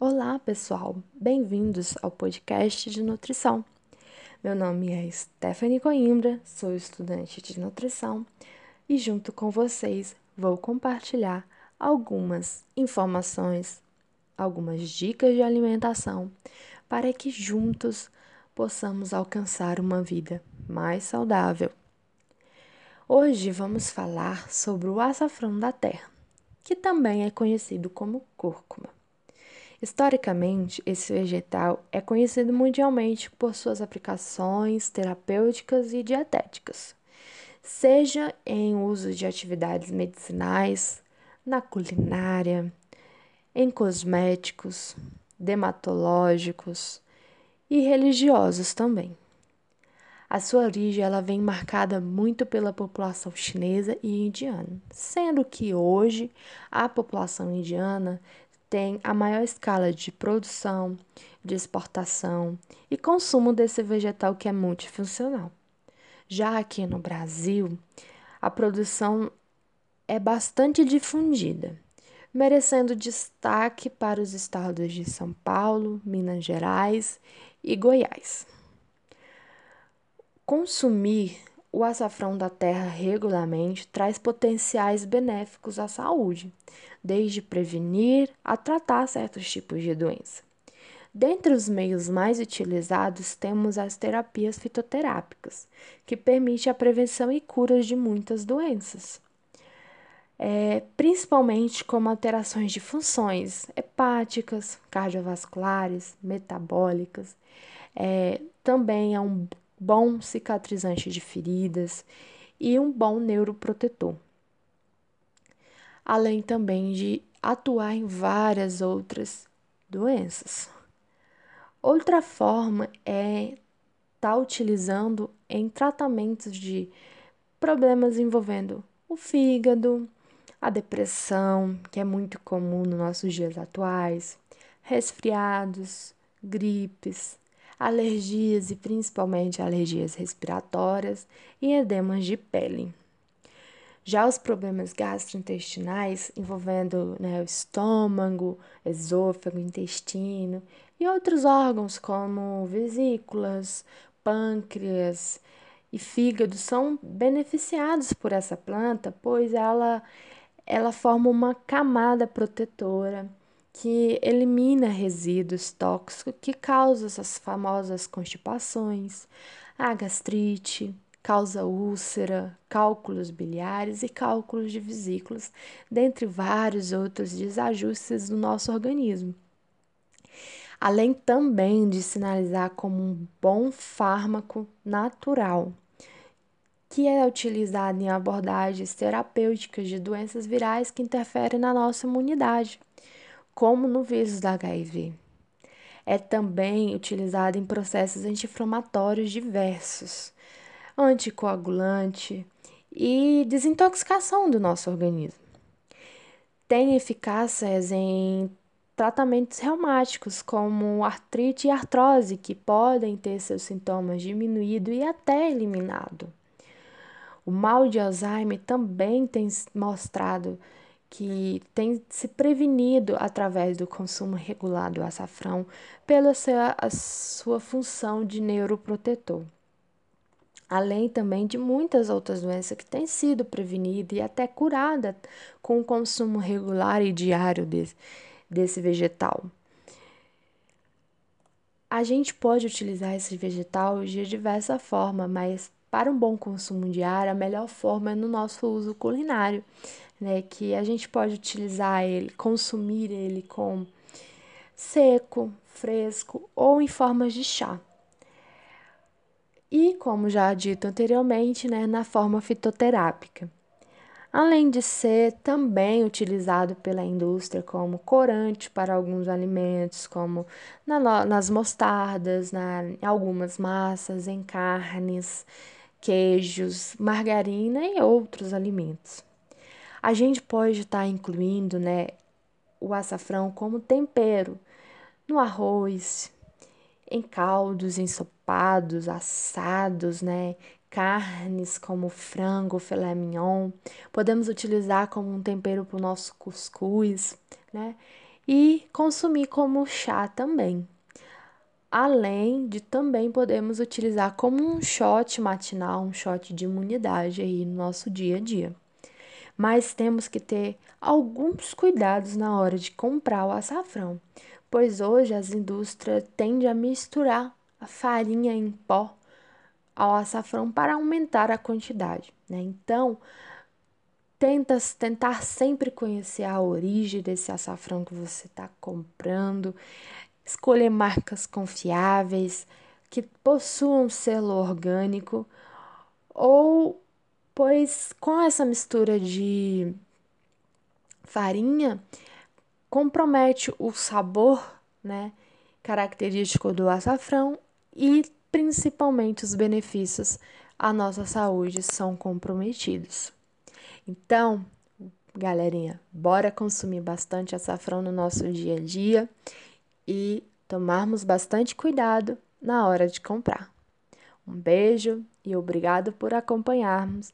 Olá, pessoal! Bem-vindos ao podcast de nutrição. Meu nome é Stephanie Coimbra, sou estudante de nutrição e, junto com vocês, vou compartilhar algumas informações, algumas dicas de alimentação para que juntos possamos alcançar uma vida mais saudável. Hoje vamos falar sobre o açafrão da terra, que também é conhecido como cúrcuma. Historicamente, esse vegetal é conhecido mundialmente por suas aplicações terapêuticas e dietéticas, seja em uso de atividades medicinais, na culinária, em cosméticos, dermatológicos e religiosos também. A sua origem ela vem marcada muito pela população chinesa e indiana, sendo que hoje a população indiana tem a maior escala de produção, de exportação e consumo desse vegetal que é multifuncional. Já aqui no Brasil, a produção é bastante difundida, merecendo destaque para os estados de São Paulo, Minas Gerais e Goiás. Consumir o açafrão da terra regularmente traz potenciais benéficos à saúde, desde prevenir a tratar certos tipos de doença. Dentre os meios mais utilizados, temos as terapias fitoterápicas, que permitem a prevenção e cura de muitas doenças, é, principalmente como alterações de funções hepáticas, cardiovasculares, metabólicas. É, também é um bom cicatrizante de feridas e um bom neuroprotetor. Além também de atuar em várias outras doenças. Outra forma é estar tá utilizando em tratamentos de problemas envolvendo o fígado, a depressão, que é muito comum nos nossos dias atuais, resfriados, gripes, alergias e principalmente alergias respiratórias e edemas de pele. Já os problemas gastrointestinais, envolvendo né, o estômago, esôfago, intestino e outros órgãos como vesículas, pâncreas e fígado, são beneficiados por essa planta, pois ela, ela forma uma camada protetora que elimina resíduos tóxicos que causam essas famosas constipações, a gastrite, causa úlcera, cálculos biliares e cálculos de vesículas, dentre vários outros desajustes do nosso organismo. Além também de sinalizar como um bom fármaco natural, que é utilizado em abordagens terapêuticas de doenças virais que interferem na nossa imunidade como no vírus da HIV. É também utilizado em processos anti-inflamatórios diversos, anticoagulante e desintoxicação do nosso organismo. Tem eficácias em tratamentos reumáticos, como artrite e artrose, que podem ter seus sintomas diminuídos e até eliminado. O mal de Alzheimer também tem mostrado que tem se prevenido através do consumo regular do açafrão pela sua, sua função de neuroprotetor. Além também de muitas outras doenças que têm sido prevenidas e até curadas com o consumo regular e diário desse, desse vegetal. A gente pode utilizar esse vegetal de diversa forma, mas para um bom consumo diário, a melhor forma é no nosso uso culinário né? Que a gente pode utilizar ele, consumir ele com seco, fresco ou em formas de chá. E, como já dito anteriormente, né, na forma fitoterápica. Além de ser também utilizado pela indústria como corante para alguns alimentos, como na, nas mostardas, na, em algumas massas, em carnes, queijos, margarina e outros alimentos. A gente pode estar tá incluindo né, o açafrão como tempero no arroz, em caldos, ensopados, assados, né? Carnes como frango, filé mignon. Podemos utilizar como um tempero para o nosso cuscuz, né? e consumir como chá também. Além de também podemos utilizar como um shot matinal, um shot de imunidade aí no nosso dia a dia. Mas temos que ter alguns cuidados na hora de comprar o açafrão, pois hoje as indústrias tendem a misturar a farinha em pó ao açafrão para aumentar a quantidade. Né? Então, tenta, tentar sempre conhecer a origem desse açafrão que você está comprando, escolher marcas confiáveis que possuam selo orgânico ou pois com essa mistura de farinha compromete o sabor, né, característico do açafrão e principalmente os benefícios à nossa saúde são comprometidos. Então, galerinha, bora consumir bastante açafrão no nosso dia a dia e tomarmos bastante cuidado na hora de comprar. Um beijo e obrigado por acompanharmos